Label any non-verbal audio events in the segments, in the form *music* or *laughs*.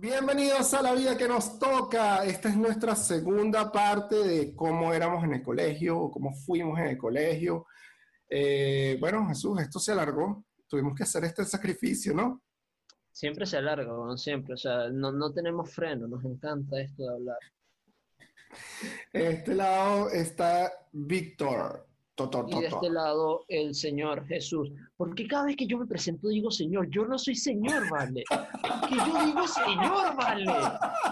Bienvenidos a la vida que nos toca. Esta es nuestra segunda parte de cómo éramos en el colegio o cómo fuimos en el colegio. Eh, bueno, Jesús, esto se alargó. Tuvimos que hacer este sacrificio, ¿no? Siempre se alarga, siempre. O sea, no, no tenemos freno, nos encanta esto de hablar. Este lado está Víctor y de este lado el Señor Jesús. Porque cada vez que yo me presento digo Señor, yo no soy Señor, ¿vale? Que yo digo Señor, ¿vale?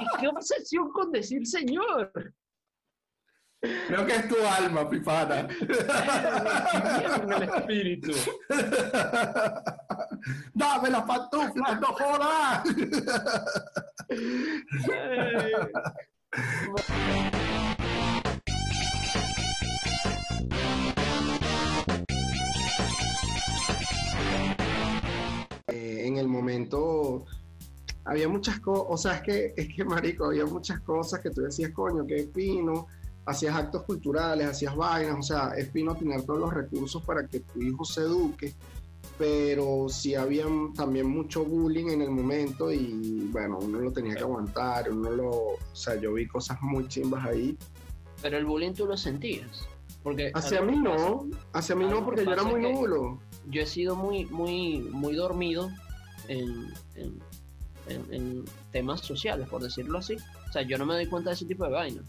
¿Y qué obsesión con decir Señor? Creo que es tu alma, pipana. el *laughs* espíritu. *laughs* Dame las pantuflas, no jodas. *laughs* momento había muchas cosas, o sea, es que, es que, marico, había muchas cosas que tú decías, coño, que es fino, hacías actos culturales, hacías vainas, o sea, es fino tener todos los recursos para que tu hijo se eduque, pero sí había también mucho bullying en el momento y, bueno, uno lo tenía que aguantar, uno lo, o sea, yo vi cosas muy chimbas ahí. Pero el bullying tú lo sentías. Porque hacia mí no, hacia mí no, porque yo era muy nulo. Yo he sido muy, muy, muy dormido en, en, temas sociales, por decirlo así. O sea, yo no me doy cuenta de ese tipo de vainas.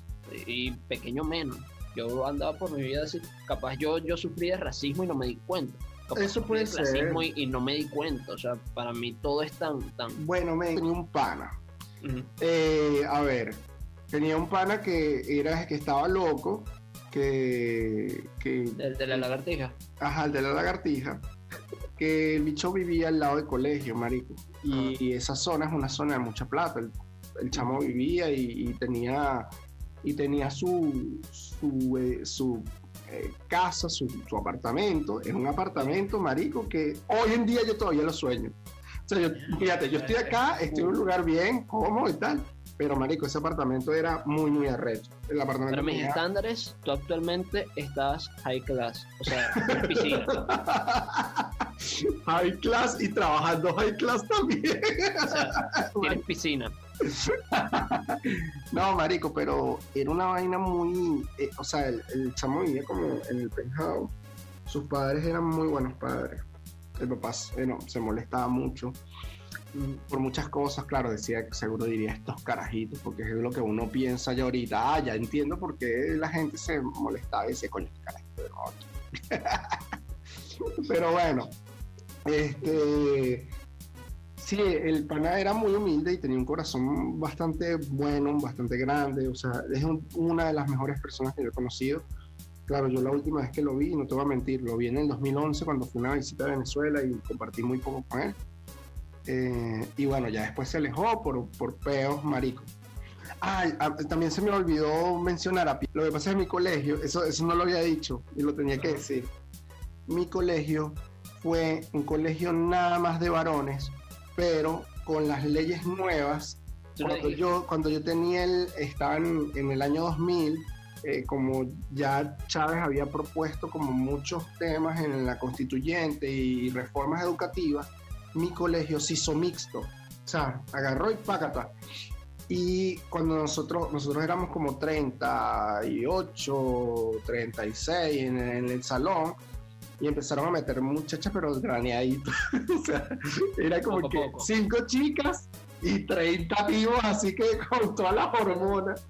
Y, pequeño menos. Yo andaba por mi vida así. Capaz yo, yo sufrí de racismo y no me di cuenta. Eso puede ser. Racismo y, no me di cuenta. O sea, para mí todo es tan. tan... Bueno, me tenía un pana. Eh, a ver, tenía un pana que era que estaba loco. Que, que. El de la lagartija. Ajá, el de la lagartija que el bicho vivía al lado del colegio, marico. Y, esa zona es una zona de mucha plata. El, chamo vivía y, tenía y tenía su su, eh, eh, casa, su, apartamento. Es un apartamento, marico, que hoy en día yo todavía lo sueño. O sea, fíjate, yo estoy acá, estoy en un lugar bien, cómodo y tal, pero marico, ese apartamento era muy, muy arrecho. El apartamento Para mis estándares, tú actualmente estás high class, o sea, *laughs* piscina. high class y trabajando high class también. O sea, tienes piscina. *laughs* no, marico, pero era una vaina muy... Eh, o sea, el, el chamo vivía como en el penthouse. Sus padres eran muy buenos padres. El papá bueno, se molestaba mucho por muchas cosas, claro, decía seguro diría estos carajitos, porque es lo que uno piensa ya ahorita, ah, ya entiendo por qué la gente se molestaba y decía, coño, este carajito *laughs* Pero bueno, este, sí, el pana era muy humilde y tenía un corazón bastante bueno, bastante grande, o sea, es una de las mejores personas que yo he conocido. Claro, yo la última vez que lo vi, no te voy a mentir, lo vi en el 2011 cuando fui a una visita a Venezuela y compartí muy poco con él eh, y bueno, ya después se alejó por, por peos maricos. Ah, también se me olvidó mencionar a Lo que pasa es que mi colegio, eso, eso no lo había dicho y lo tenía que decir. Mi colegio fue un colegio nada más de varones, pero con las leyes nuevas. Cuando yo, cuando yo tenía el, estaba en, el año 2000, eh, como ya Chávez había propuesto como muchos temas en la constituyente y reformas educativas, mi colegio se hizo mixto. O sea, agarró y págata. Y cuando nosotros, nosotros éramos como 38, 36 en, en el salón, y empezaron a meter muchachas, pero graneaditas. *laughs* o sea, era como que cinco chicas y 30 vivos, así que *laughs* con todas las hormonas.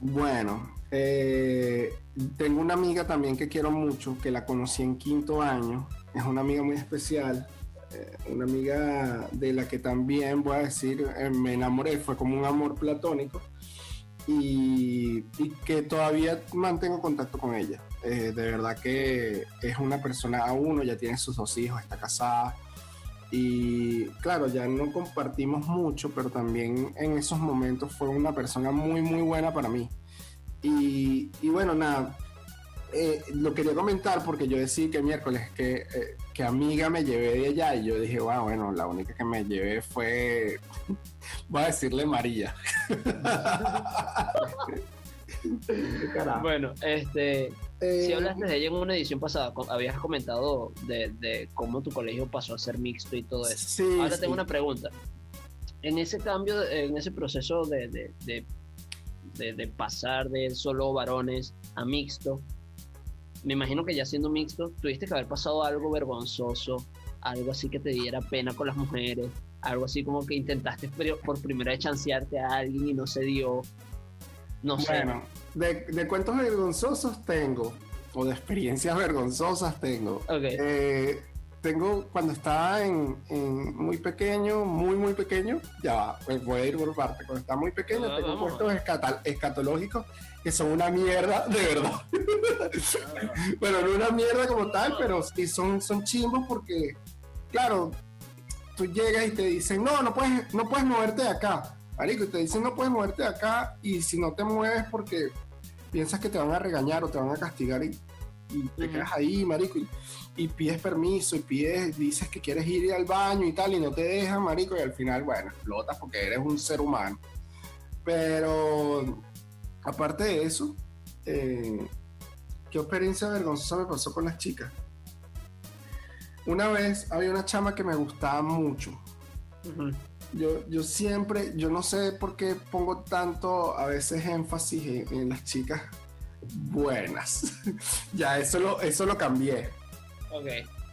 Bueno, eh, tengo una amiga también que quiero mucho, que la conocí en quinto año, es una amiga muy especial, eh, una amiga de la que también voy a decir, eh, me enamoré, fue como un amor platónico y, que todavía mantengo contacto con ella. de verdad que es una persona a uno, ya tiene sus dos hijos, está casada. Y claro, ya no compartimos mucho, pero también en esos momentos fue una persona muy, muy buena para mí. Y, bueno, nada, eh, lo quería comentar porque yo decía que miércoles que, eh, que amiga me llevé de allá y yo dije, wow, bueno, la única que me llevé fue, *laughs* voy a decirle María. *laughs* bueno, este, si eh, hablaste de ella en una edición pasada, habías comentado de, cómo tu colegio pasó a ser mixto y todo eso. Ahora tengo una pregunta. en ese cambio, en ese proceso de, de, de, de, de pasar de solo varones a mixto, me imagino que ya siendo mixto, tuviste que haber pasado algo vergonzoso, algo así que te diera pena con las mujeres, algo así como que intentaste por primera vez chancearte a alguien y no se dio. No sé. Bueno, de, de cuentos vergonzosos tengo, o de experiencias *laughs* vergonzosas tengo. Ok. Eh, tengo cuando estaba en, en muy pequeño, muy muy pequeño, ya va, pues voy a ir por parte. Cuando estaba muy pequeño, Ah, tengo vamos. cuentos escata- escatológicos que son una mierda, de verdad. *laughs* bueno, no una mierda como tal, pero sí son, son chimbos porque, claro, tú llegas y te dicen, no, no puedes, no puedes moverte de acá. Marico, y te dicen, no puedes moverte de acá y si no te mueves porque piensas que te van a regañar o te van a castigar y, y te quedas ahí, marico, y, y pides permiso y pides, dices que quieres ir al baño y tal y no te dejan, marico, y al final, bueno, explotas porque eres un ser humano. Pero aparte de eso, eh, ¿qué experiencia vergonzosa me pasó con las chicas? Una vez había una chama que me gustaba mucho. Yo, yo siempre, yo no sé por qué pongo tanto a veces énfasis en, en las chicas buenas. *laughs* ya, eso lo, eso lo cambié. Ok.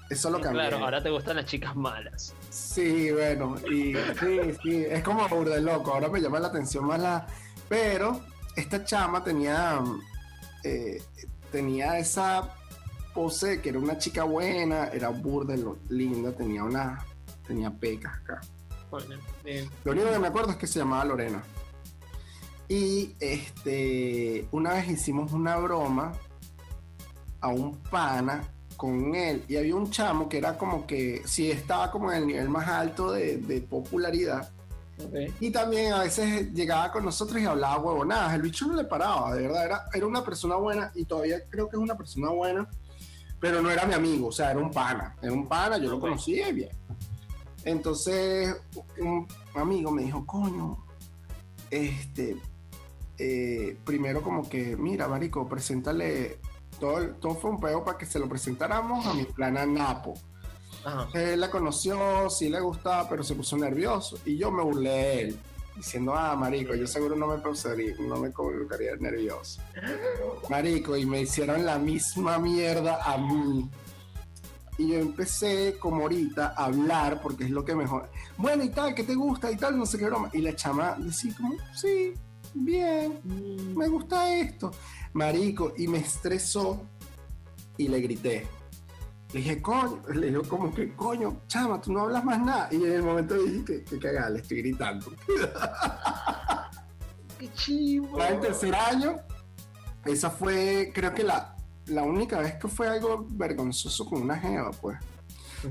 Eso lo cambié. Claro, ahora te gustan las chicas malas. Sí, bueno, y sí, sí, es como burda de loco, ahora me llama la atención más la... Pero esta chama tenía, eh, tenía esa pose que era una chica buena, era burda, linda, tenía una, tenía pecas acá. Bueno. Lo único que me acuerdo es que se llamaba Lorena. Y este, una vez hicimos una broma a un pana con él. Y había un chamo que era como que, sí, estaba como en el nivel más alto de, de popularidad. Ok. Y también a veces llegaba con nosotros y hablaba huevonadas. El bicho no le paraba, de verdad. Era, era una persona buena y todavía creo que es una persona buena. Pero no era mi amigo, o sea, era un pana. Era un pana, yo lo conocía bien. Entonces, un amigo me dijo, coño, este, eh, primero como que, mira, marico, preséntale, todo, todo fue un peo para que se lo presentáramos a mi plana Napo. Ajá. Él la conoció, sí le gustaba, pero se puso nervioso. Y yo me burlé de él, diciendo, ah, marico, yo seguro no me procedería, no me colocaría nervioso. *laughs* Marico, y me hicieron la misma mierda a mí. Y yo empecé, como ahorita, a hablar, porque es lo que mejor. Bueno, y tal, ¿qué te gusta? Y tal, no sé qué broma. Y la chama decía como, sí, bien, me gusta esto. Marico, y me estresó y le grité. Le dije, coño, le dije como que, coño, chama, tú no hablas más nada. Y en el momento dije que, que cagada, le estoy gritando. *laughs* ¡Qué chivo! En tercer año, esa fue, creo que la, la única vez que fue algo vergonzoso con una jeva, pues.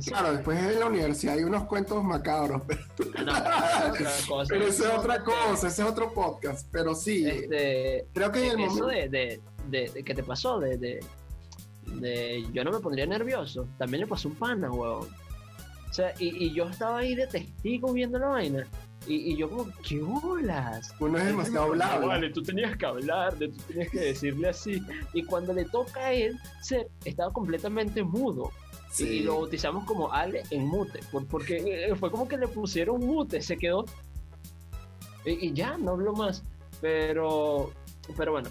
Claro, después en la universidad hay unos cuentos macabros, pero, No, pero otra *laughs* cosa. pero eso es otra cosa, ese es otro podcast. Pero sí, Este, creo que en el eso momento... de, de, de, de- que te pasó, de, de, yo no me pondría nervioso, también le pasó un pana, weón. O sea, y, y yo estaba ahí de testigo viendo la vaina. Y, y yo como, ¿qué bolas? Uno es demasiado No, hablable. Vale, tú tenías que hablar, de, tú tenías que decirle así. Y cuando le toca a él, ser, estaba completamente mudo. Y- Y, Sí. lo bautizamos como Ale en mute, por- porque eh, fue como que le pusieron mute, se quedó. Y, y ya, no habló más. Pero, pero bueno,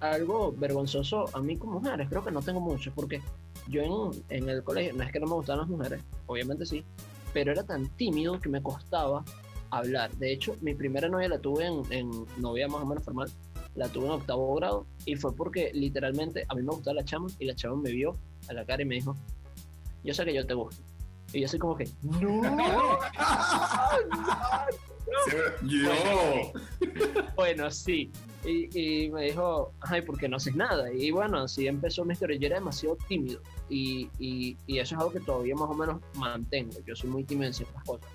algo vergonzoso a mí con mujeres, creo que no tengo mucho, porque yo en, en el colegio, no es que no me gustaban las mujeres, obviamente sí, pero era tan tímido que me costaba hablar. De hecho, mi primera novia la tuve en, en novia más o menos formal, la tuve en octavo grado, y fue porque literalmente a mí me gustaba la chama, y la chama me vio a la cara y me dijo, yo sé que yo te gusto. Y yo soy como que, *laughs* *laughs* no, Yo. bueno, sí. Y, y me dijo, ay, ¿por qué no haces nada? Y bueno, así empezó mi historia. Yo era demasiado tímido y, y, y eso es algo que todavía más o menos mantengo. Yo soy muy tímido en ciertas cosas.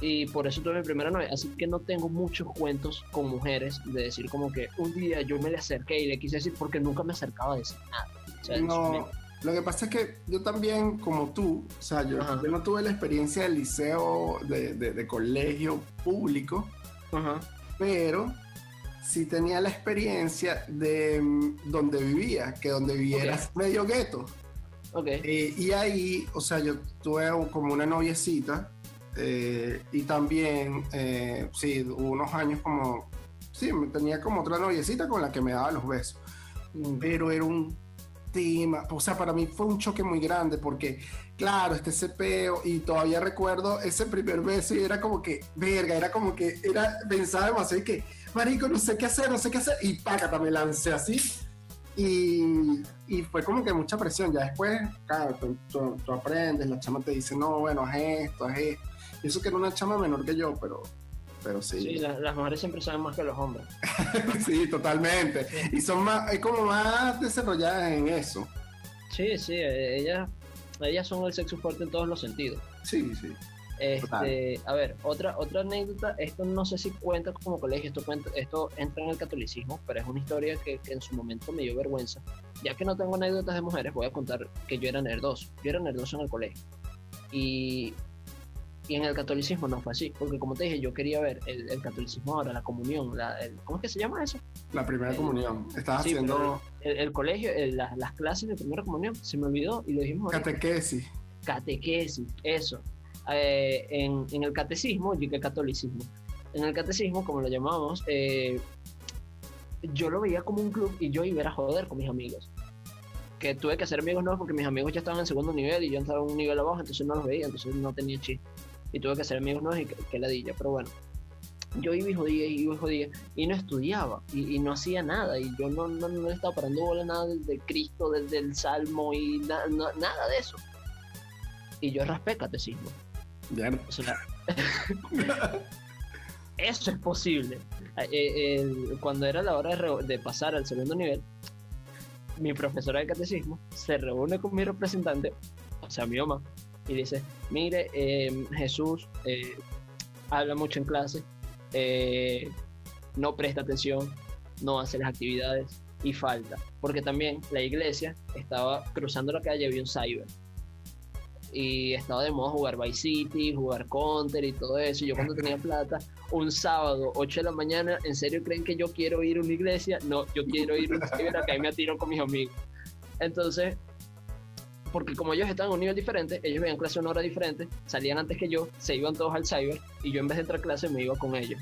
Y por eso tuve mi primera novia. Así que no tengo muchos cuentos con mujeres de decir como que un día yo me le acerqué y le quise decir porque nunca me acercaba a decir nada. O sea, No, lo que pasa es que yo también, como tú, o sea, yo, yo no tuve la experiencia del liceo, de, de- de colegio público, Ajá. pero sí tenía la experiencia de mm, donde vivía, que donde vivía era medio gueto. Ok. Eh, y ahí, o sea, yo tuve como una noviecita Eh, y también, eh, sí, unos años como, sí, tenía como otra noviecita con la que me daba los besos. Pero era un tema, o sea, para mí fue un choque muy grande porque, claro, este cepeo y todavía recuerdo ese primer beso y era como que, verga, era como que, era, pensaba demasiado y que, marico, no sé qué hacer, no sé qué hacer, y págata, me lancé así. Y, y, fue como que mucha presión. Ya después, claro, tú, tú, aprendes, la chama te dice, no, bueno, haz esto, haz esto. Y eso que era una chama menor que yo, pero, pero sí. Sí, las mujeres siempre saben más que los hombres. *laughs* sí, totalmente. Y son más, es como más desarrolladas en eso. Sí, sí, ellas, ellas son el sexo fuerte en todos los sentidos. Sí, sí. Este, a ver, otra, otra anécdota, esto no sé si cuenta como colegio, esto, cuenta, esto entra en el catolicismo, pero es una historia que, en su momento me dio vergüenza. Ya que no tengo anécdotas de mujeres, voy a contar que yo era nerdoso. Yo era nerdoso en el colegio. Y, y en el catolicismo no fue así, porque como te dije, yo quería ver el, catolicismo ahora, la comunión, la, ¿cómo es que se llama eso? La primera comunión. Estabas haciendo... El, colegio, las clases de primera comunión, se me olvidó y lo dijimos. Catequesis. Catequesis, eso eh, en, el catecismo, y el catolicismo, en el catecismo, como lo llamamos, eh, yo lo veía como un club y yo iba a joder con mis amigos. Que tuve que hacer amigos nuevos porque mis amigos ya estaban en segundo nivel y yo estaba en un nivel abajo, entonces no los veía, entonces no tenía chiste. Y tuve que hacer amigos nuevos y que, ladilla, pero bueno. Yo iba y jodía, iba y jodía, y no estudiaba, y, no hacía nada, y yo no, no, no estaba parando bola nada del, Cristo, del, del Salmo, y nada de eso. Y yo raspé catecismo *laughs* eso es posible. Eh, cuando era la hora de, pasar al segundo nivel, mi profesora de catecismo se reúne con mi representante, o sea, mi mamá, y dice, mire, em, Jesús eh, habla mucho en clase, eh, no presta atención, no hace las actividades y falta, porque también la iglesia estaba cruzando la calle, había un cyber y estaba de moda jugar Vice City, jugar Counter y todo eso. Yo cuando tenía plata, un sábado, 8 de la mañana, ¿en serio creen que yo quiero ir a una iglesia? No, yo quiero ir a un cyber que ahí me atiro con mis amigos. Entonces, porque como ellos estaban a un nivel diferente, ellos veían clase una hora diferente, salían antes que yo, se iban todos al cyber y yo en vez de entrar a clase me iba con ellos.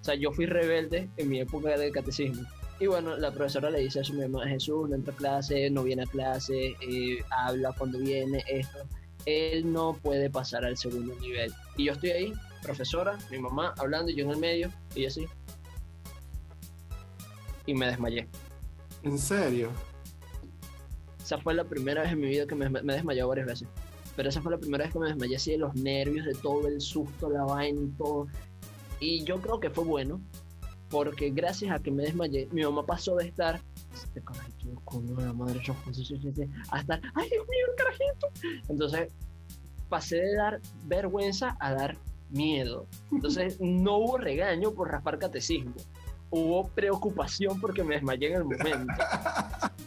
O sea, yo fui rebelde en mi época de catecismo. Y bueno, la profesora le dice a su mamá, Jesús no entra a clase, no viene a clase, eh, habla cuando viene, esto. Él no puede pasar al segundo nivel. Y yo estoy ahí, profesora, mi mamá hablando, y yo en el medio, y así. Y me desmayé. ¿En serio? Esa fue la primera vez en mi vida que me, me he desmayado varias veces. Pero esa fue la primera vez que me desmayé así de los nervios, de todo el susto, la vaina y todo. Y yo creo que fue bueno, porque gracias a que me desmayé, mi mamá pasó de estar este carajito con la madre a estar, ay Dios mío, el carajito. Entonces pasé de dar vergüenza a dar miedo. Entonces *laughs* no hubo regaño por raspar catecismo. Hubo preocupación porque me desmayé en el momento.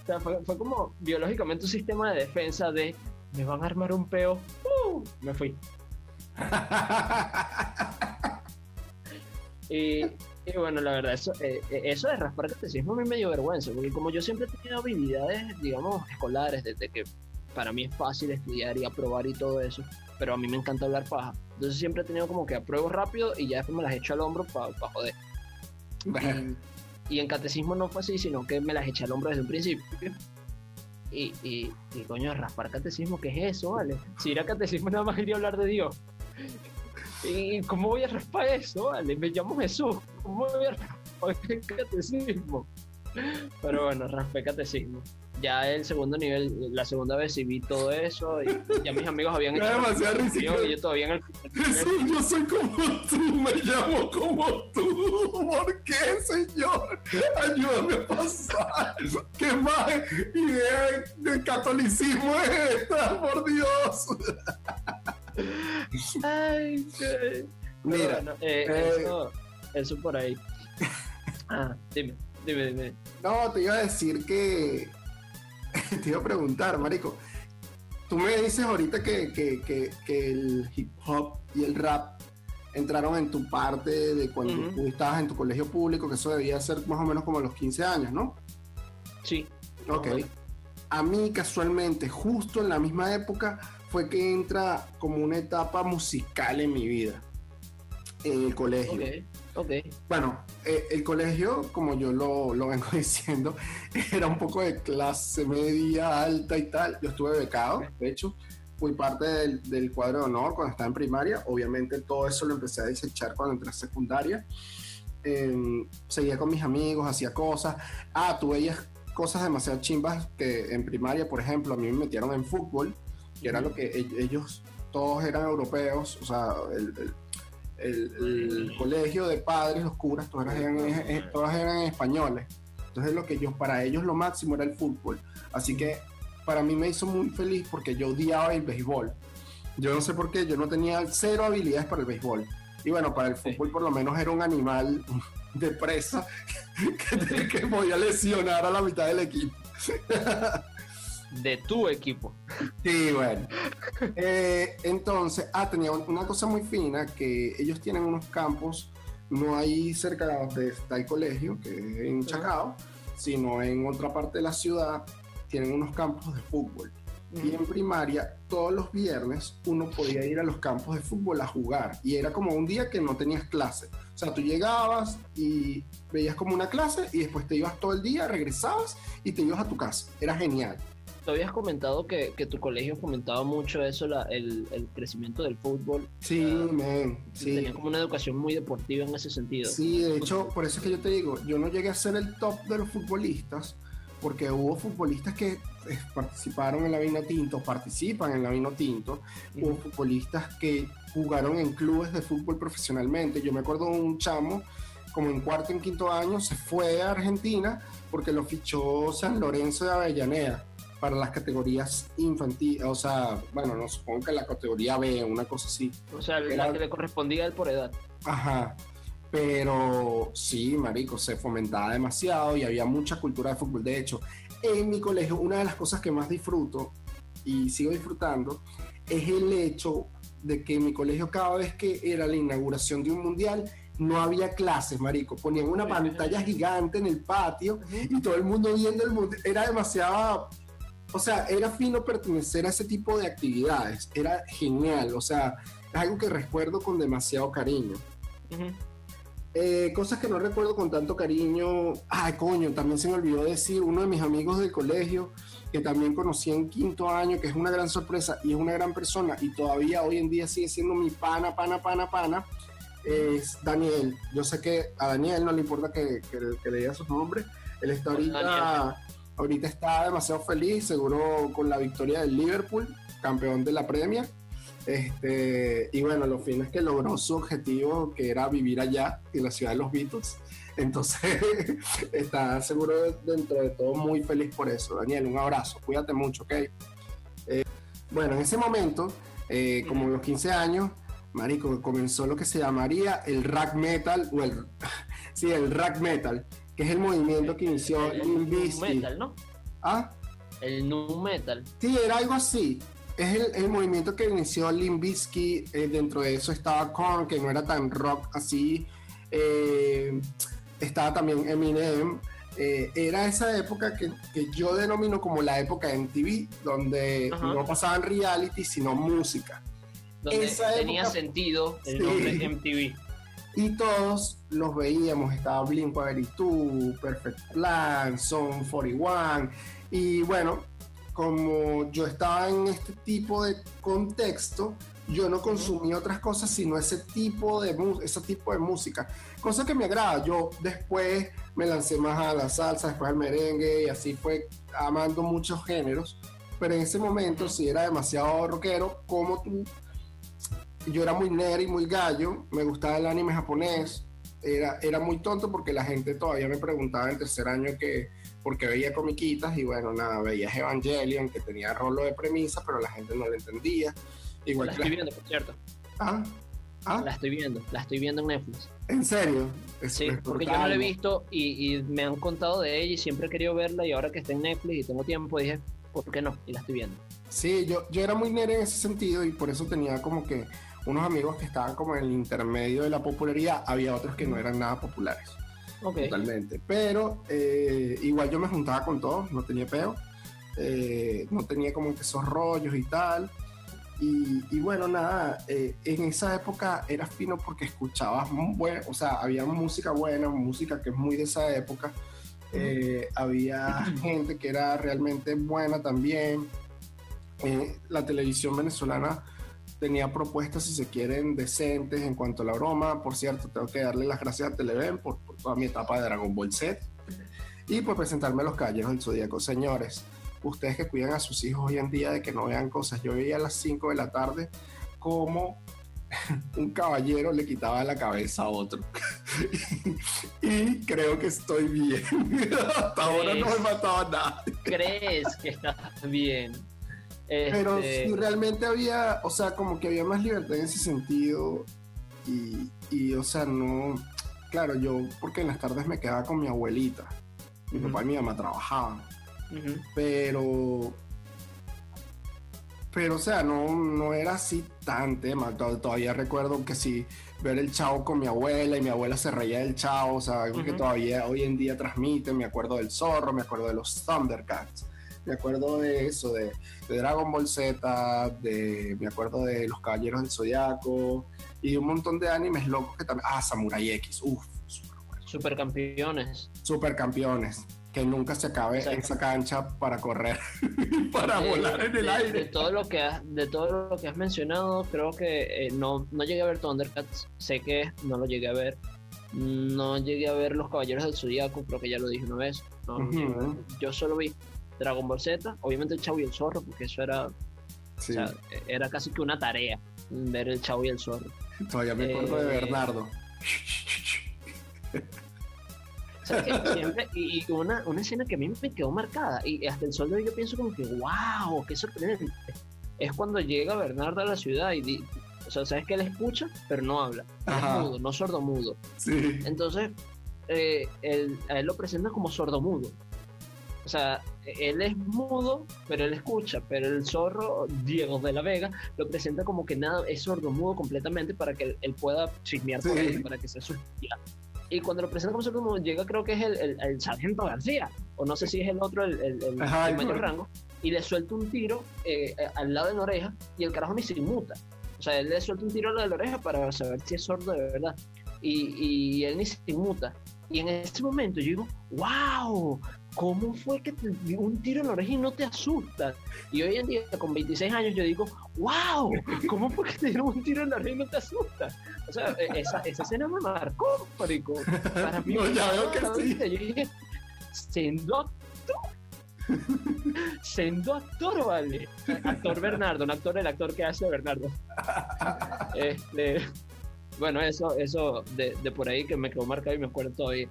O sea, fue, como biológicamente un sistema de defensa de me van a armar un peo. ¡Uh! Me fui. *laughs* y y bueno, la verdad, eso, eh, eh, eso de raspar catecismo a me dio vergüenza, porque como yo siempre he tenido habilidades, digamos, escolares, desde que para mí es fácil estudiar y aprobar y todo eso, pero a mí me encanta hablar paja. Entonces siempre he tenido como que apruebo rápido y ya después me las echo al hombro para joder. *laughs* Y, en catecismo no fue así, sino que me las eché al hombro desde un principio. Y, y, y coño, raspar catecismo, ¿qué es eso, vale? Si era catecismo nada más quería hablar de Dios. ¿Y cómo voy a raspar eso? Vale, me llamo Jesús. ¿Cómo voy a raspar el catecismo? Pero bueno, raspé catecismo. Ya el segundo nivel, la segunda vez sí vi todo eso y ya mis amigos habían hecho demasiado y yo todavía en el Jesús, yo soy como tú, me llamo como tú. ¿Por qué, Señor? Ayúdame a pasar. ¿Qué más idea de catolicismo es esta, por Dios? Ay, Mira, eh, eh, eso, por ahí. *laughs* Ah, dime, dime, dime. No, te iba a decir que. *laughs* te iba a preguntar, Marico. Tú me dices ahorita que, que, que, el hip hop y el rap entraron en tu parte de cuando tú estabas en tu colegio público, que eso debía ser más o menos como a los 15 años, ¿no? Sí. Ok. A mí, casualmente, justo en la misma época, fue que entra como una etapa musical en mi vida, en el colegio. Ok, ok. Bueno, eh, el colegio, como yo lo, lo vengo *laughs* diciendo, era un poco de clase media, alta y tal. Yo estuve becado, de hecho, fui parte del, del cuadro de honor cuando estaba en primaria. Obviamente todo eso lo empecé a desechar cuando entré a secundaria. Em, seguía con mis amigos, hacía cosas. Ah, tú veías cosas demasiado chimbas que en primaria, por ejemplo, a mí me metieron en fútbol, que era lo que e- ellos todos eran europeos, o sea, el, el- el- el colegio de padres, los curas, todas eran, eh, todas eran españoles. Entonces lo que ellos, para ellos lo máximo era el fútbol. Así que para mí me hizo muy feliz porque yo odiaba el béisbol. Yo no sé por qué, yo no tenía cero habilidades para el béisbol. Y bueno, para el fútbol por lo menos era un animal *laughs* de presa *laughs* que, que podía lesionar a la mitad del equipo. *laughs* De tu equipo. Sí, bueno. Eh, entonces, ah, tenía una cosa muy fina que ellos tienen unos campos, no ahí cerca de está el colegio, que es en Chacao, sino en otra parte de la ciudad, tienen unos campos de fútbol. Y en primaria, todos los viernes, uno podía ir a los campos de fútbol a jugar. Y era como un día que no tenías clase. O sea, tú llegabas y veías como una clase y después te ibas todo el día, regresabas y te ibas a tu casa. Era genial. Tú habías comentado que, que tu colegio fomentaba mucho eso, la- el, el crecimiento del fútbol. Sí, men, sí. Tenía como una educación muy deportiva en ese sentido. Sí, de hecho, por eso es que yo te digo, yo no llegué a ser el top de los futbolistas, porque hubo futbolistas que eh, participaron en la Vino Tinto, participan en la Vino Tinto, hubo futbolistas que jugaron en clubes de fútbol profesionalmente. Yo me acuerdo de un chamo, como en cuarto, en quinto año, se fue a Argentina porque lo fichó San Lorenzo de Avellaneda para las categorías infantiles, o sea, bueno, no supongo que la categoría B, una cosa así. O sea, la Era- que le correspondía a él por edad. Ajá. Pero sí, marico, se fomentaba demasiado y había mucha cultura de fútbol. De hecho, en mi colegio, una de las cosas que más disfruto y sigo disfrutando es el hecho de que en mi colegio cada vez que era la inauguración de un mundial no había clases, marico. Ponían una pantalla gigante en el patio y todo el mundo viendo el mundial. Era demasiado... O sea, era fino pertenecer a ese tipo de actividades. Era genial. O sea, es algo que recuerdo con demasiado cariño. Ujú. Eh, cosas que no recuerdo con tanto cariño. Ay, coño, también se me olvidó decir uno de mis amigos del colegio que también conocí en quinto año, que es una gran sorpresa y es una gran persona y todavía hoy en día sigue siendo mi pana, pana, pana, pana, es Daniel. Yo sé que a Daniel no le importa que, que, que le diga su nombre. Él está ahorita, Daniel. Ahorita está demasiado feliz, seguro con la victoria del Liverpool, campeón de la Premier. Este, y bueno, lo fino es que logró su objetivo, que era vivir allá, en la ciudad de los Beatles. Entonces, *laughs* está seguro dentro de todo muy feliz por eso. Daniel, un abrazo, cuídate mucho, ¿ok? Eh, bueno, en ese momento, eh, como los 15 años, Marico, comenzó lo que se llamaría el rack metal, o el, *laughs* sí, el rack metal, que es el movimiento que inició El Limp Bizkit. metal, ¿no? ¿Ah? El nu metal. Sí, era algo así. Es el, el movimiento que inició Limp Bizkit, eh, dentro de eso estaba Korn, que no era tan rock así. eh, estaba también Eminem. eh, era esa época que, que yo denomino como la época de MTV, donde Ajá. no pasaban reality, sino música. Donde Esa tenía época- sentido el Sí. nombre MTV. Y todos los veíamos, estaba Blink 182, Perfect Plan, Zone 41. Y bueno, como yo estaba en este tipo de contexto, yo no consumí otras cosas sino ese tipo de, ese tipo de música. Cosa que me agrada. Yo después me lancé más a la salsa, después al merengue y así fue amando muchos géneros. Pero en ese momento sí era demasiado rockero, como tú yo era muy nerd y muy gallo, me gustaba el anime japonés, era, era muy tonto porque la gente todavía me preguntaba en tercer año que porque veía comiquitas y bueno, nada, veías Evangelion que tenía rolo de premisa, pero la gente no lo entendía. Igual La que estoy la- viendo, por cierto. Ah, ah, La estoy viendo. La estoy viendo en Netflix. ¿en serio? Es- Sí, porque yo no la he visto y, y me han contado de ella y siempre he querido verla y ahora que está en Netflix y tengo tiempo dije, ¿por qué no? Y la estoy viendo. Sí, yo, yo era muy nerd en ese sentido y por eso tenía como que unos amigos que estaban como en el intermedio de la popularidad, había otros que no eran nada populares. Ok. totalmente. Pero eh, igual yo me juntaba con todos, no tenía peo. eh, no tenía como que esos rollos y tal. Y, bueno, nada, eh, en esa época era fino porque escuchabas, bueno, o sea, había música buena, música que es muy de esa época. Eh, había *clears throat* gente que era realmente buena también. Eh, la televisión venezolana tenía propuestas, si se quieren, decentes en cuanto a la broma. Por cierto, tengo que darle las gracias a Televen por, por toda mi etapa de Dragon Ball Z y por presentarme a los caballeros del Zodíaco. Señores, ustedes que cuidan a sus hijos hoy en día de que no vean cosas. Yo veía a las 5 de la tarde como *laughs* un caballero le quitaba la cabeza a otro. *laughs* y creo que estoy bien. *laughs* Hasta ahora no he matado a nadie. ¿Crees que estás bien? Pero este si realmente había, o sea, como que había más libertad en ese sentido. Y, y, o sea, no. Claro, yo, porque en las tardes me quedaba con mi abuelita. Mi papá y mi mamá trabajaban. Pero. Pero, o sea, no, no era así tan tema. Todavía recuerdo que si ver el chavo con mi abuela y mi abuela se reía del chavo, o sea, algo que todavía hoy en día transmite. Me acuerdo del zorro, me acuerdo de los Thundercats me acuerdo de eso, de, Dragon Ball Z, de, me acuerdo de Los Caballeros del Zodiaco y un montón de animes locos que también. Ah, Samurai X, uff, super Supercampeones. Supercampeones que nunca se acabe esa cancha para correr, *laughs* para volar en el aire. De todo lo que has, de todo lo que has mencionado, creo que eh, no, no llegué a ver Thundercats, sé que no lo llegué a ver. No llegué a ver Los Caballeros del Zodíaco, creo que ya lo dije una vez. Yo solo vi Dragon Ball Z, obviamente el Chavo y el Zorro, porque eso era, era casi que una tarea ver el Chavo y el Zorro. Todavía me acuerdo de eh, Bernardo y una, una, escena que a mí me quedó marcada, y hasta el sol de hoy yo pienso como que, wow, qué sorprendente. Es cuando llega Bernardo a la ciudad y, o sea, sabes que él escucha, pero no habla. es mudo, no sordomudo. Sí. Entonces, eh, él, a él lo presenta como sordomudo. O sea, él es mudo, pero él escucha, pero el zorro, Diego de la Vega, lo presenta como que nada, es sordomudo completamente para que él, pueda chismear por él, para que sea su y cuando lo presenta como sordo llega creo que es el, el, sargento García, o no sé si es el otro, el, el, mayor rango, y le suelta un tiro eh, al lado de la oreja y el carajo ni se inmuta. O sea, él le suelta un tiro al lado de la oreja para saber si es sordo de verdad. Y, y él ni se inmuta. Y en ese momento yo digo, wow, ¿cómo fue que te dio un tiro en la oreja y no te asusta? Y hoy en día, con 26 años, yo digo, wow, ¿cómo fue que te dieron un tiro en la oreja y no te asusta? O sea, e-, esa, esa escena me marcó, marico. Para mí, *laughs* no, ya veo que sí. Yo dije, siendo actor. *laughs* Siendo actor, vale. Actor Bernardo, un actor, el actor que hace Bernardo. *laughs* Este, bueno, eso, eso de, de por ahí que me quedó marcado y me acuerdo todavía.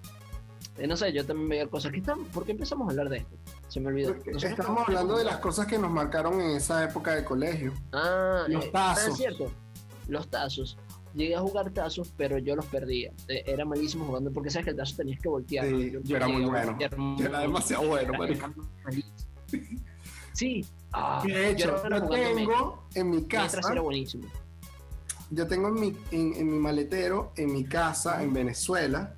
Eh, no sé, yo también veía cosas. ¿Qué ¿Por qué empezamos a hablar de esto? Se me olvidó. Estamos hablando de las cosas que nos marcaron en esa época de colegio. Ah, los eh, tazos. es cierto. Los tazos. Llegué a jugar tazos, pero yo los perdía. Eh, era malísimo jugando porque sabes que el tazo tenías que voltear. Sí, yo, era muy bueno. Yo era demasiado bueno. sí. Ah, de hecho, yo, tengo en mi casa. Era buenísimo. Yo tengo en mi, en mi maletero, en mi casa, en Venezuela,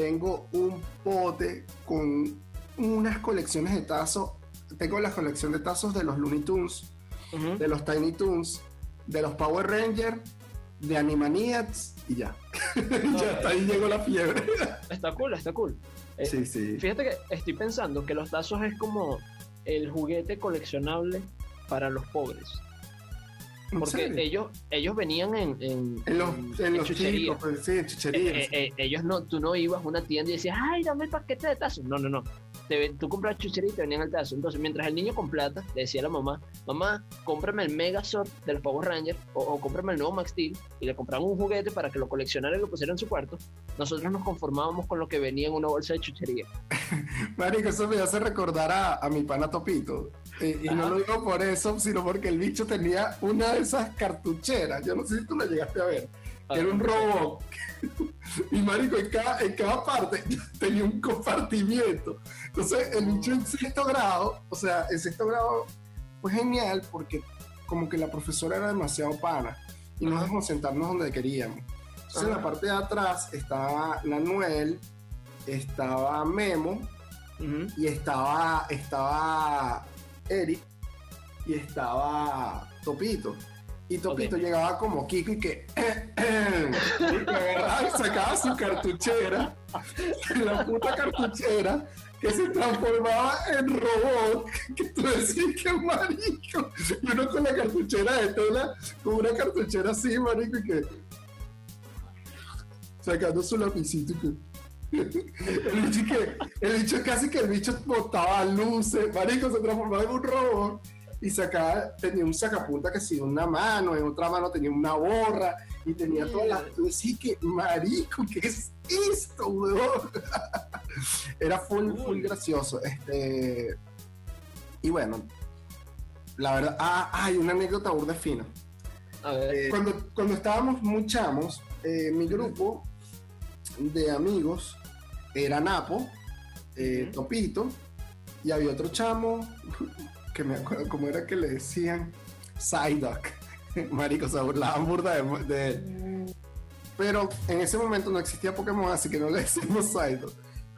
tengo un pote con unas colecciones de tazos. Tengo la colección de tazos de los Looney Tunes, de los Tiny Toons, de los Power Rangers, de Animaniacs y ya. *laughs* ya hasta ahí llegó la fiebre. está cool, está cool. Eh, sí, sí. Fíjate que estoy pensando que los tazos es como el juguete coleccionable para los pobres. Porque ellos, ellos venían en, en, en los, en, los chucherías. Pues, sí, chucherías. Eh, eh, ellos no, tú no ibas a una tienda y decías, ay, dame el paquete de tazos. No, no, no tú compras chuchería y te venían el tazo. Entonces, mientras el niño con plata le decía a la mamá, mamá, cómprame el Megazord del Power Ranger o, o cómprame el nuevo Max Steel y le compraban un juguete para que lo coleccionara y lo pusiera en su cuarto, nosotros nos conformábamos con lo que venía en una bolsa de chuchería. *laughs* Marico, eso me hace recordar a, a mi pana Topito. y no lo digo por eso, sino porque el bicho tenía una de esas cartucheras. Yo no sé si tú la llegaste a ver era un robot. *laughs* y marico, en cada, en cada parte *laughs* tenía un compartimiento. Entonces, el bicho en sexto grado, o sea, en sexto grado fue genial porque como que la profesora era demasiado pana y nos dejamos sentarnos donde queríamos. Entonces, en la parte de atrás estaba Nanuel, estaba Memo y estaba, estaba Eric y estaba Topito. Y Topito llegaba como Kiko y que *clears throat* y agarraba y sacaba su cartuchera, *laughs* la puta cartuchera, que se transformaba en robot, *laughs* que tú decís que marico. Y uno con la cartuchera de tela, con una cartuchera así, marico, y que sacando su lapicito y que. *laughs* El bicho, que, el bicho casi que el bicho botaba luces, marico, se transformaba en un robot y sacaba, tenía un sacapunta que sí, una mano, en otra mano tenía una borra y tenía todas las. Tú decís que, marico, ¿qué es esto, weón? *laughs* Era full, full gracioso. Este. Y bueno, la verdad, ah, hay una anécdota burda fina. A ver. Eh, cuando, cuando estábamos muy chamos, eh, mi grupo de amigos era Napo, eh. Topito, y había otro chamo que me acuerdo cómo era que le decían Psyduck. *laughs* Marico, se burlaban burda de, de- Pero en ese momento no existía Pokémon, así que no le *laughs* decimos Psyduck.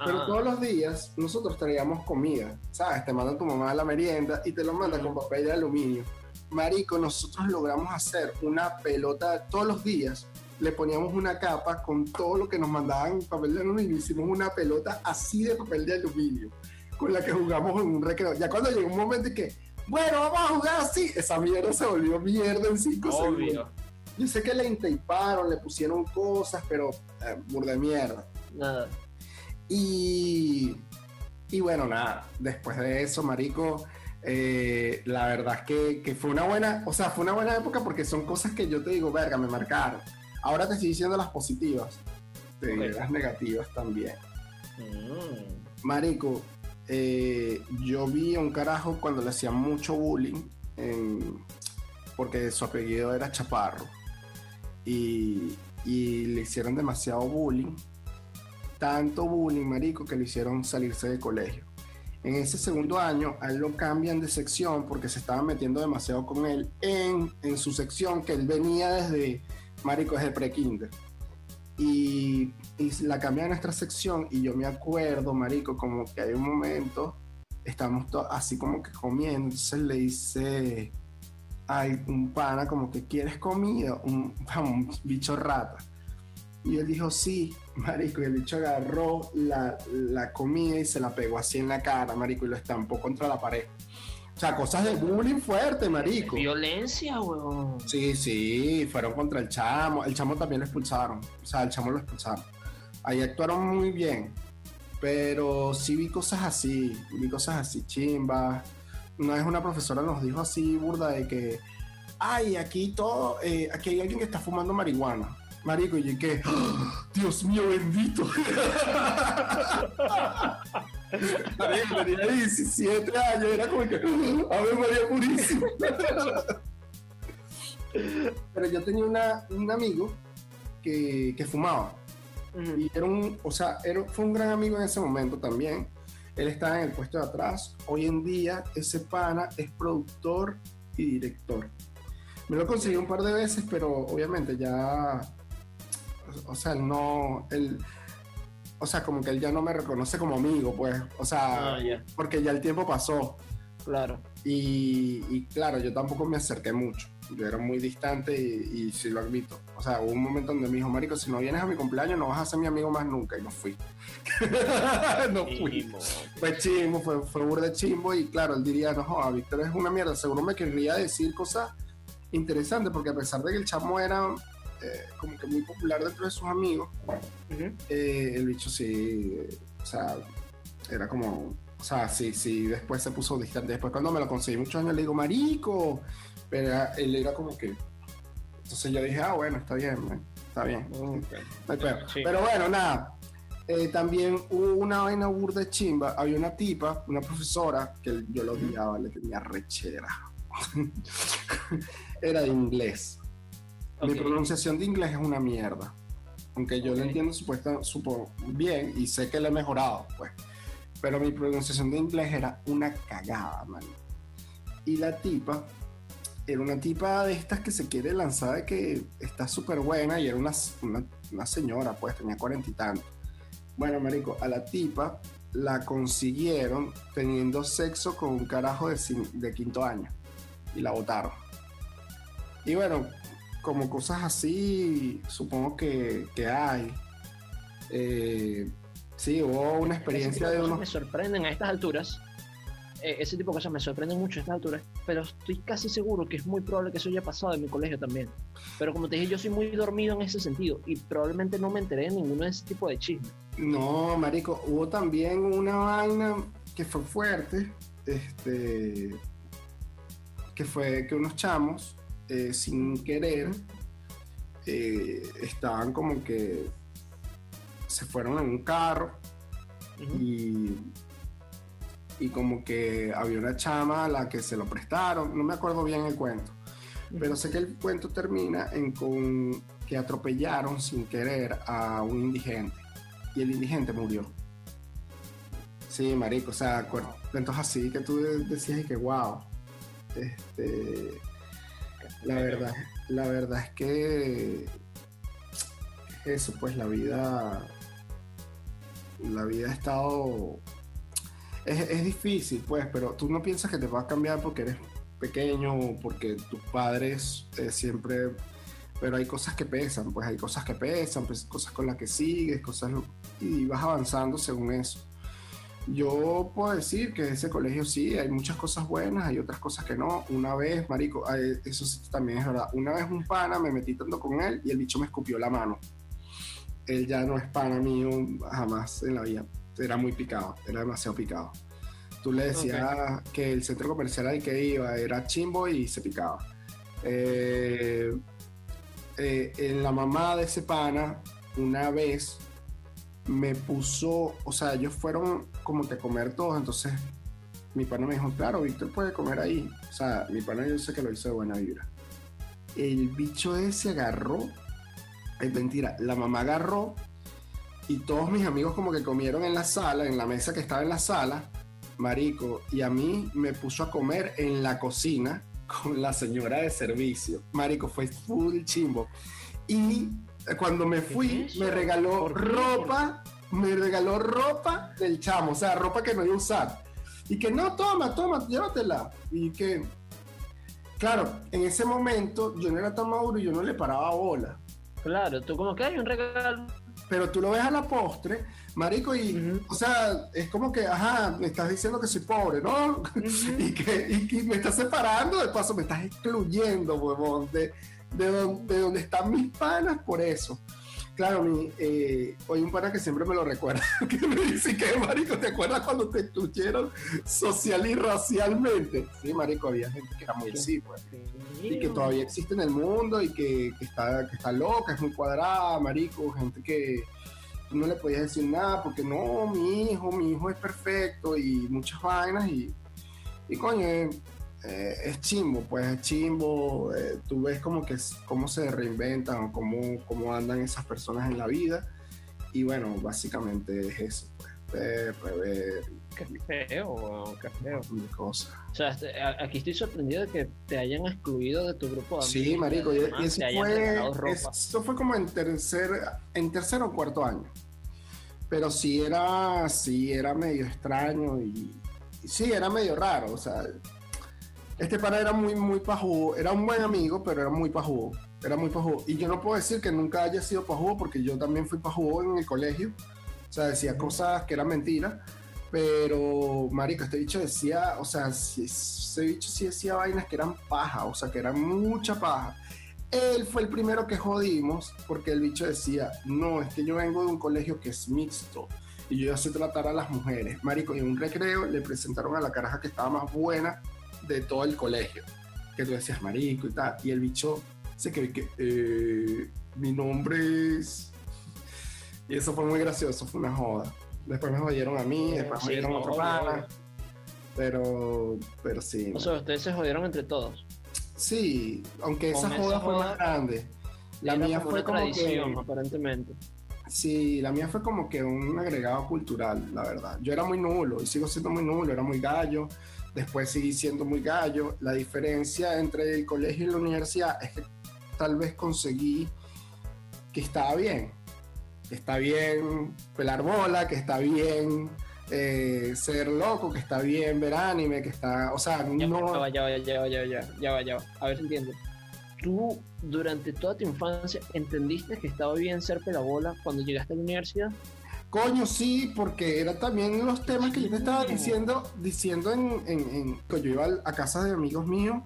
Pero Ajá. todos los días nosotros traíamos comida, ¿sabes? Te mandan tu mamá a la merienda y te lo mandan con papel de aluminio. Marico, nosotros logramos hacer una pelota todos los días. Le poníamos una capa con todo lo que nos mandaban papel de aluminio. Hicimos una pelota así de papel de aluminio, con la que jugamos en un recreo. Ya cuando llegó un momento en que, bueno, vamos a jugar así, esa mierda se volvió mierda en cinco segundos. Obvio. Yo sé que le inteiparon, le pusieron cosas, pero eh, burda de mierda. Nada. Y, y bueno, nada, después de eso, Marico, eh, la verdad es que, que fue una buena, o sea, fue una buena época porque son cosas que yo te digo, verga, me marcaron. Ahora te estoy diciendo las positivas, te diré las negativas también. Mm. Marico, eh, yo vi a un carajo cuando le hacían mucho bullying, porque su apellido era Chaparro, y, le hicieron demasiado bullying, tanto bullying, Marico, que le hicieron salirse del colegio. En ese segundo año, a él lo cambian de sección porque se estaban metiendo demasiado con él en, en su sección, que él venía desde, Marico, desde pre-kinder y, y la cambian a nuestra sección y yo me acuerdo, marico, como que hay un momento, estamos así como que comiendo, entonces le dice a un pana como que quieres comida, un, *laughs* un bicho rata. Y él dijo, sí, *laughs* marico, y el bicho agarró la, la comida y se la pegó así en la cara, marico, y lo estampó contra la pared. O sea, cosas de bullying fuerte, marico. Violencia, weón. Sí, sí, fueron contra el chamo. El chamo también lo expulsaron. O sea, el chamo lo expulsaron. Ahí actuaron muy bien. Pero sí vi cosas así. Vi cosas así chimbas. Una vez una profesora nos dijo así, burda, de que. Ay, aquí todo. eh, aquí hay alguien que está fumando marihuana. Marico, y que. ¡Ah! *gasps* Dios mío, bendito. *laughs* Marico, tenía 17 años. Era como que. ¡ah! Ave María Purísima. *laughs* Pero yo tenía una- un amigo que fumaba. Ujú. Y era un, o sea, era, fue un gran amigo en ese momento también. Él estaba en el puesto de atrás. Hoy en día, ese pana es productor y director. Me lo conseguí un par de veces, pero obviamente ya. O sea, él no. Él, o sea, como que él ya no me reconoce como amigo, pues. O sea, Ah, ya. porque ya el tiempo pasó. Claro. Y, y claro, yo tampoco me acerqué mucho. Yo era muy distante y, y sí lo admito. O sea, hubo un momento donde me dijo, Marico, si no vienes a mi cumpleaños no vas a ser mi amigo más nunca. Y no fui. *laughs* no fui. Fue chimbo, fue, fue burde chimbo. Y claro, él diría, no, joda, Víctor es una mierda. Seguro me querría decir cosas interesantes, porque a pesar de que el chamo era eh, como que muy popular dentro de sus amigos, eh, el bicho sí, eh, o sea, era como, o sea, sí, sí, después se puso distante. Después cuando me lo conseguí muchos años le digo, marico, era- él era como que, entonces yo dije, ah, bueno, está bien, man, está bien. Ok. no hay pedo". Sí. Pero bueno, nada. Eh, también hubo una vaina burda chimba. Había una tipa, una profesora, que yo lo Ujú. odiaba, le tenía rechera. *laughs* era de inglés. Mi Ok. pronunciación de inglés es una mierda. Aunque yo lo Ok. entiendo supuesta, supo bien y sé que lo he mejorado, pues. Pero mi pronunciación de inglés era una cagada, man. Y la tipa era una tipa de estas que se quiere lanzar de que está súper buena y era una, una, una señora, pues tenía cuarenta y tantos. Bueno, marico, a la tipa la consiguieron teniendo sexo con un carajo de, de quinto año y la votaron. Y bueno, como cosas así, supongo que, que hay. Eh, sí, hubo una experiencia de, unos... Me sorprenden a estas alturas. Eh, ese tipo de cosas me sorprenden mucho a estas alturas, pero estoy casi seguro que es muy probable que eso haya pasado en mi colegio también. Pero como te dije, yo soy muy dormido en ese sentido y probablemente no me enteré de ninguno de ese tipo de chismes. No, marico, hubo también una vaina que fue fuerte, este, que fue que unos chamos, eh, sin querer, eh, estaban como que se fueron en un carro y, y como que había una chama a la que se lo prestaron, no me acuerdo bien el cuento, pero sé que el cuento termina en con que atropellaron sin querer a un indigente y el indigente murió. Sí, marico, o sea, cuentos así que tú decías que wow. Este, la verdad, la verdad es que eso, pues la vida, la vida ha estado, es, difícil, pues, pero tú no piensas que te va a cambiar porque eres pequeño o porque tus padres eh, siempre, pero hay cosas que pesan, pues hay cosas que pesan, pues, cosas con las que sigues, cosas y vas avanzando según eso. Yo puedo decir que ese colegio sí, hay muchas cosas buenas, hay otras cosas que no. Una vez, marico, eso también es verdad. Una vez un pana me metí tanto con él y el bicho me escupió la mano. Él ya no es pana mío jamás en la vida. Era muy picado, era demasiado picado. Tú le decías que el centro comercial al que iba era chimbo y se picaba. Eh, eh, en la mamá de ese pana, una vez me puso, o sea, ellos fueron como que a comer todos, entonces mi pana me dijo, claro, Víctor puede comer ahí. O sea, mi pana yo sé que lo hizo de buena vibra. El bicho ese agarró, es mentira, la mamá agarró y todos mis amigos como que comieron en la sala, en la mesa que estaba en la sala, marico, y a mí me puso a comer en la cocina con la señora de servicio. Marico, fue full chimbo. Y cuando me fui, me regaló ropa, me regaló ropa del chamo, o sea, ropa que no iba a usar. Y que no, toma, toma, llévatela. Y que, claro, en ese momento yo no era tan maduro y yo no le paraba bola. Claro, tú como que hay un regalo. Pero tú lo ves a la postre, marico, y, o sea, es como que, ajá, me estás diciendo que soy pobre, ¿no? *laughs* y, que, me estás separando, de paso me estás excluyendo, huevón, de, de, donde, están mis panas por eso. Claro, mi, eh, hoy un pana que siempre me lo recuerda, *laughs* que me dice que, marico, ¿te acuerdas cuando te excluyeron social y racialmente? Sí, marico, había gente que era muy así, pues. Y que todavía existe en el mundo y que, está, que está loca, es muy cuadrada, marico, gente que no le podías decir nada porque no, mi hijo, mi hijo es perfecto y muchas vainas y, y coño, eh, es chimbo, pues es chimbo, eh, tú ves como que cómo se reinventan o cómo, cómo andan esas personas en la vida y bueno, básicamente es eso, pues ver, rever. Qué feo, qué feo. Cosas. O sea, este, aquí estoy sorprendido de que te hayan excluido de tu grupo de Sí, marico, y, eso, fue, eso fue como en tercer, en tercer o cuarto año. Pero sí era, sí era medio extraño y, y sí, era medio raro, o sea, este pana era muy, muy pajugo. Era un buen amigo, pero era muy pajugo. Era muy pajugo. Y yo no puedo decir que nunca haya sido pajugo porque yo también fui pajugo en el colegio. O sea, decía cosas que eran mentiras. Pero, marico, este bicho decía, o sea, ese bicho sí decía vainas que eran paja, o sea, que eran mucha paja. Él fue el primero que jodimos porque el bicho decía, no, es que yo vengo de un colegio que es mixto y yo ya sé tratar a las mujeres. Marico, en un recreo le presentaron a la caraja que estaba más buena de todo el colegio, que tú decías marico y tal, y el bicho se que, que eh, mi nombre es... Y eso fue muy gracioso, fue una joda. Después me jodieron a mí, después me jodieron a otro pana. Pero, pero sí. O sea, ustedes se jodieron entre todos. Sí, aunque esa joda, fue más grande. La mía fue como tradición, aparentemente. Sí, la mía fue como que un agregado cultural, la verdad. Yo era muy nulo y sigo siendo muy nulo, era muy gallo después seguí siendo muy gallo. La diferencia entre el colegio y la universidad es que tal vez conseguí que estaba bien, que está bien pelar bola, que está bien eh, ser loco, que está bien ver anime, que está, o sea, no... Ya va, ya va, ya va, ya va, ya va, ya va, a ver si entiendo. ¿Tú durante toda tu infancia entendiste que estaba bien ser pelabola cuando llegaste a la universidad? Coño, sí, porque era también los temas que yo te estaba diciendo, diciendo en, en, que yo iba a casa de amigos míos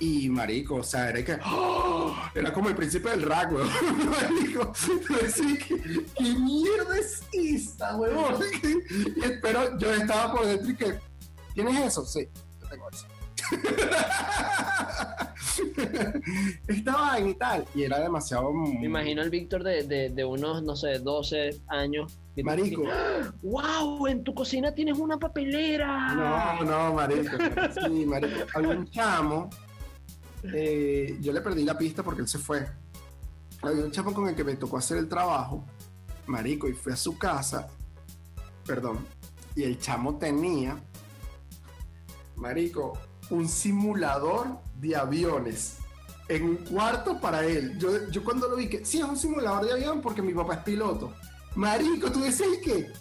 y marico, o sea, era que ¡oh! era como el príncipe del rap, weón. *laughs* marico, ¿qué, ¿qué, mierda es esta, weón? *laughs* pero yo estaba por dentro y que, ¿tienes eso? Sí, yo tengo eso. *laughs* *laughs* Estaba en y tal. Y era demasiado. Me imagino el Víctor de, de, unos, no sé, 12 años. Marico. ¡Wow! En tu cocina tienes una papelera. No, no, marico. Sí, marico. Algún chamo. Eh, yo le perdí la pista porque él se fue. Había un chamo con el que me tocó hacer el trabajo. Marico, y fui a su casa. Perdón. Y el chamo tenía. Marico, un simulador de aviones en un cuarto para él. Yo, yo cuando lo vi que, sí, es un simulador de avión porque mi papá es piloto. Marico, tú decías que,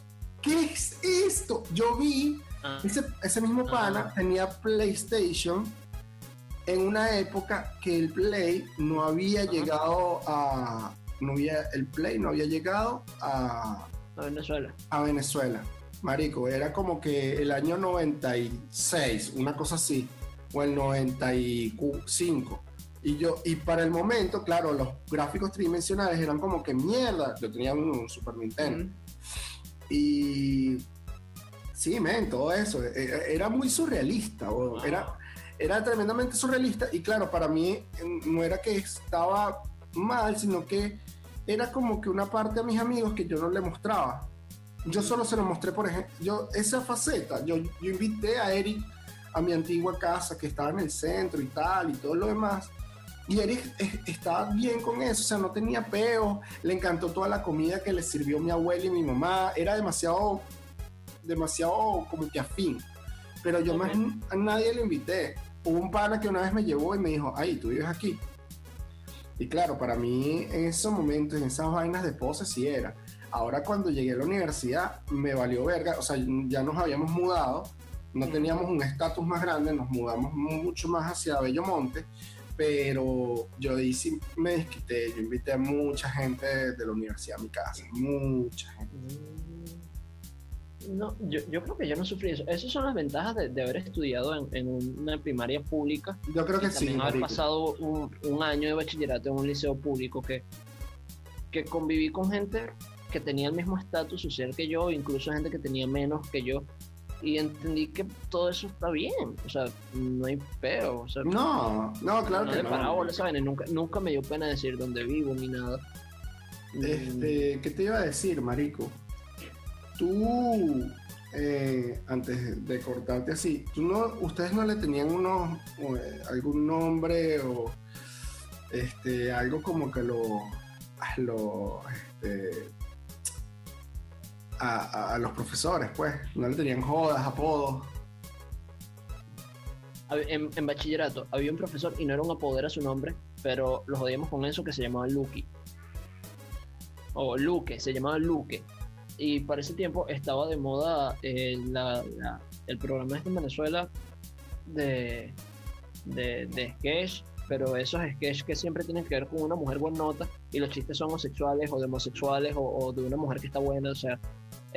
¿qué es esto? Yo vi, ah. ese, ese, mismo pana tenía PlayStation en una época que el Play no había llegado a... No había, el Play no había llegado a... A Venezuela. A Venezuela. Marico, era como que el año 96, una cosa así, o el 95. Y yo, y para el momento, claro, los gráficos tridimensionales eran como que mierda. Yo tenía un, Super Nintendo. Y sí, men, todo eso. E, e, era muy surrealista, era, era tremendamente surrealista. Y claro, para mí no era que estaba mal, sino que era como que una parte a mis amigos que yo no le mostraba yo solo se lo mostré, por ejemplo, yo, esa faceta, yo, yo invité a Eric a mi antigua casa que estaba en el centro y tal y todo lo demás. Y Eric estaba bien con eso, o sea, no tenía peo, le encantó toda la comida que le sirvió mi abuela y mi mamá, era demasiado, demasiado como que afín. Pero yo más a nadie le invité. Hubo un pana que una vez me llevó y me dijo, ay, tú vives aquí. Y claro, para mí en esos momentos, en esas vainas de pose, sí era. Ahora cuando llegué a la universidad me valió verga, o sea, ya nos habíamos mudado, no teníamos un estatus más grande, nos mudamos mucho más hacia Bellomonte, pero yo hice, me desquité, yo invité a mucha gente de la universidad a mi casa, mucha gente. No, yo, yo creo que yo no sufrí eso. Esas son las ventajas de, haber estudiado en, una primaria pública. Yo creo que sí. También haber pasado un, un, año de bachillerato en un liceo público que, que conviví con gente que tenía el mismo estatus social que yo, incluso gente que tenía menos que yo. Y entendí que todo eso está bien, o sea, no hay peo. O sea, no, no, claro que no. ¿saben? Nunca, nunca me dio pena decir dónde vivo ni nada. Este, ¿Qué te iba a decir, Marico? Tú, eh, antes de cortarte así, ¿tú no, ¿ustedes no le tenían unos, eh, algún nombre o este, algo como que lo, lo este, a, los profesores, pues. No le tenían jodas, apodos. En, en, bachillerato había un profesor y no era un apodo, era su nombre, pero lo jodíamos con eso que se llamaba Lucky. O Luque, se llamaba Luque. Y para ese tiempo estaba de moda eh, el programa este en Venezuela de, de, sketch pero esos sketches que siempre tienen que ver con una mujer buenota y los chistes son homosexuales o de homosexuales o, de una mujer que está buena, o sea,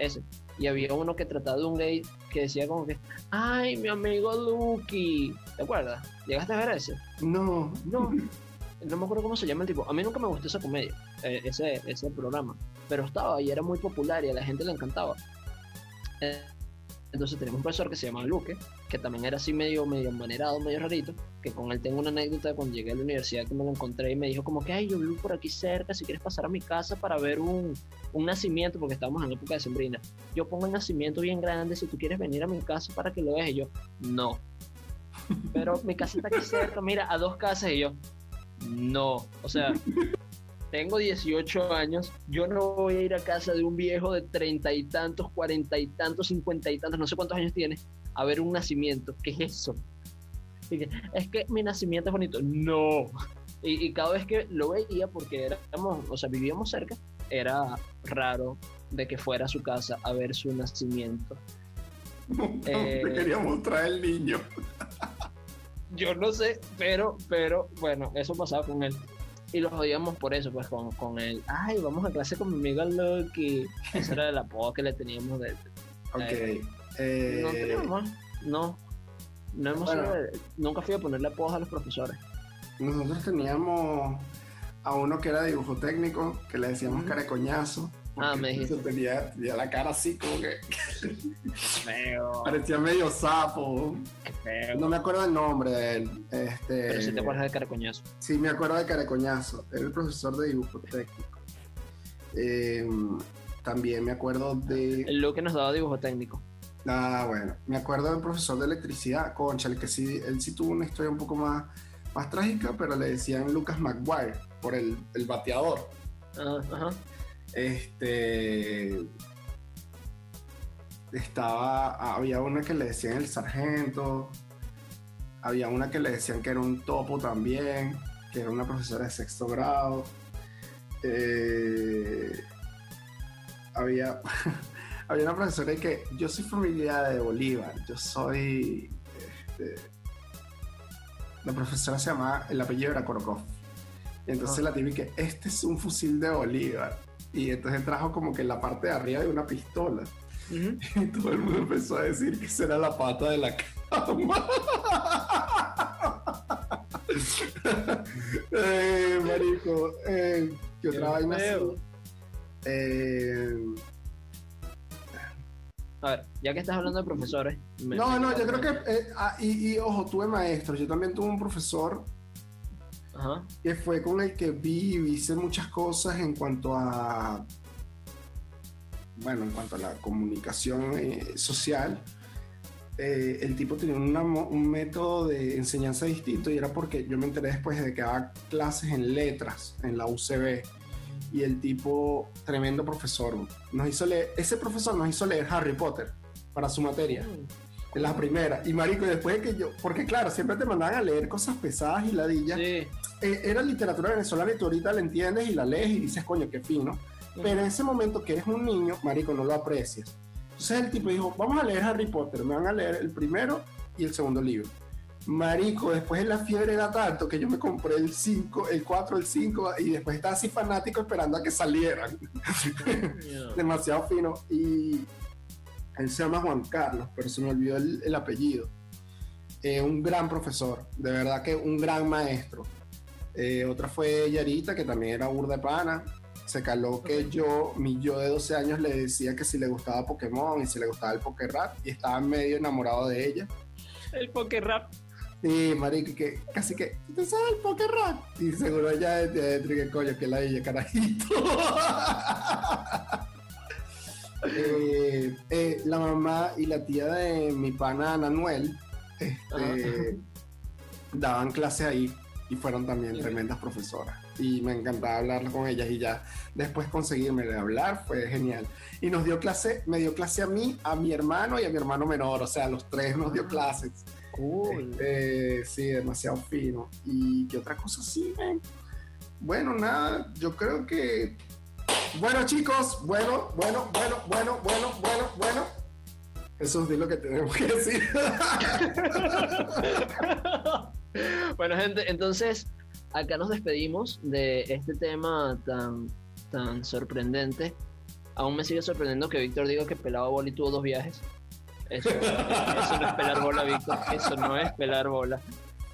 ese. Y había uno que trataba de un gay que decía como que, ay, mi amigo Lucky, ¿te acuerdas? ¿Llegaste a ver ese? No. No. No me acuerdo cómo se llama el tipo. A mí nunca me gustó esa comedia, eh, ese, ese programa. Pero estaba y era muy popular y a la gente le encantaba. Eh, entonces tenemos un profesor que se llama Luque, que también era así medio, medio manerado, medio rarito, que con él tengo una anécdota de cuando llegué a la universidad que me lo encontré y me dijo como que, ay, yo vivo por aquí cerca, si quieres pasar a mi casa para ver un, un nacimiento, porque estábamos en época de sembrina. Yo pongo el nacimiento bien grande, si tú quieres venir a mi casa para que lo veas, y yo, no. *laughs* Pero mi casa está aquí cerca, mira, a dos casas, y yo, no. O sea, tengo 18 años, yo no voy a ir a casa de un viejo de treinta y tantos, cuarenta y tantos, cincuenta y tantos, no sé cuántos años tiene, a ver un nacimiento. ¿Qué es eso? es que mi nacimiento es bonito. No. Y, cada vez que lo veía, porque éramos, o sea, vivíamos cerca, era raro de que fuera a su casa a ver su nacimiento. *laughs* Eh, quería mostrar el niño. *laughs* yo no sé, pero, pero, bueno, eso pasaba con él. Y los odiamos por eso, pues con, con él. Ay, vamos a clase con mi amigo Loki. Esa era el apodo que le teníamos de. Ok. Eh, eh, no teníamos más. No. No hemos Bueno. sido- nunca fui a ponerle apodos a los profesores. nosotros teníamos a uno que era dibujo técnico, que le decíamos carecoñazo. Ah, me dijiste. Tenía, tenía la cara así como que *laughs* Feo. parecía medio sapo. Feo. No me acuerdo el nombre de él. Este, Pero si te acuerdas de Caracoñazo. Sí, me acuerdo de Carecoñazo. Era el profesor de dibujo técnico. Eh, también me acuerdo de. El Luke nos daba dibujo técnico. Ah, bueno. Me acuerdo del profesor de electricidad, Concha, el que sí, él sí tuvo una historia un poco más, más trágica, pero le decían Lucas McGuire por el, el bateador. Ah, ajá. Este. Estaba. Había una que le decían el sargento. Había una que le decían que era un topo también. Que era una profesora de sexto grado. Eh, había. *laughs* había una profesora que. Yo soy familia de Bolívar. Yo soy. este, la profesora se llama. El apellido era Korokov. Y entonces Ah. la típica, este es un fusil de Bolívar. Y entonces trajo como que la parte de arriba de una pistola. *laughs* Y todo el mundo empezó a decir que esa era la pata de la cama. *laughs* eh, marico, eh, ¿qué otra vaina. Eh, A ver, ya que estás hablando de profesores. me- no, no, yo creo que, eh, ah, y, y, ojo, tuve maestros, yo también tuve un profesor Ajá. que fue con el que vi y hice muchas cosas en cuanto a, bueno, en cuanto a la comunicación eh, social. Eh, el tipo tenía una un método de enseñanza distinto y era porque yo me enteré después de que daba clases en letras en la UCB y el tipo, tremendo profesor, nos hizo leer, ese profesor nos hizo leer Harry Potter para su materia. En la primera. Y marico, después de que yo, porque claro, siempre te mandaban a leer cosas pesadas y ladillas. Sí. Eh, era literatura venezolana y tú ahorita la entiendes y la lees y dices, coño, qué fino. Pero en ese momento que eres un niño, marico, no lo aprecias. Entonces el tipo dijo, vamos a leer Harry Potter, me van a leer el primero y el segundo libro. Marico, después la fiebre era tanto que yo me compré el 5, el 4, el 5 y después estaba así fanático esperando a que salieran. *laughs* Demasiado fino. Y él se llama Juan Carlos, pero se me olvidó el, el apellido. Eh, un gran profesor, de verdad que un gran maestro. Eh, otra fue Yarita, que también era burda de pana. Se caló que yo, mi yo de 12 años, le decía que si le gustaba Pokémon y si le gustaba el Pokérap y estaba medio enamorado de ella. El poker Y marico, que casi que, ¿tú sabes el Pokérap? Y seguro ella de adentro, que coño, que la ella, carajito. *laughs* Eh, eh, la mamá y la tía de mi pana Nanuel este, daban clases ahí y fueron también tremendas profesoras. Y me encantaba hablar con ellas y ya después conseguirme de hablar fue genial. Y nos dio clase, me dio clase a mí, a mi hermano y a mi hermano menor, o sea, a los tres nos dio Ah. clases. Cool. Este, sí, demasiado fino. ¿Y qué otra cosa sí, men? Bueno, nada, yo creo que. Bueno, chicos, bueno, bueno, bueno, bueno, bueno, bueno, bueno. Eso es lo que tenemos que decir. *laughs* bueno, gente, entonces acá nos despedimos de este tema tan, tan sorprendente. Aún me sigue sorprendiendo que Víctor diga que pelaba bola y tuvo dos viajes. Eso, eso no es pelar bola, Víctor. Eso no es pelar bola.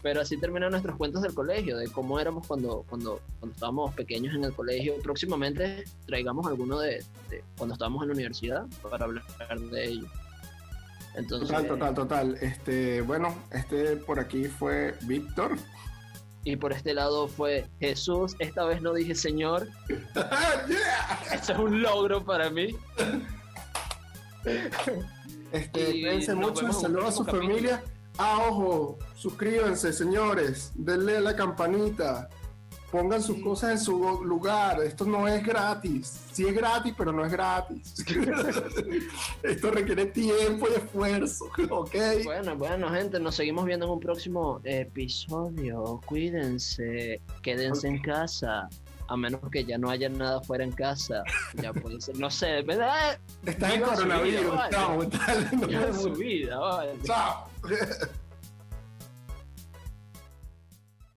Pero así terminan nuestros cuentos del colegio, de cómo éramos cuando, cuando, cuando estábamos pequeños en el colegio. Próximamente traigamos alguno de, de cuando estábamos en la universidad para hablar de ello. Entonces, Total, total, total. Este, bueno, este por aquí fue Víctor. Y por este lado fue Jesús. Esta vez no dije Señor. *laughs* Yeah. Eso es un logro para mí. *laughs* Este, cuídense mucho, saludos a su familia. Ah, ojo, suscríbanse, señores, denle a la campanita, pongan sus Sí. cosas en su lugar. Esto no es gratis. Sí es gratis, pero no es gratis. *laughs* Esto requiere tiempo y esfuerzo, *laughs* ¿ok? Bueno, bueno, gente, nos seguimos viendo en un próximo episodio. Cuídense, quédense en casa. A menos que ya no haya nada fuera en casa. Ya puede ser, no sé, ¿verdad? Está en su vida, coronavirus, vale. tal, su vida, vale. Chao.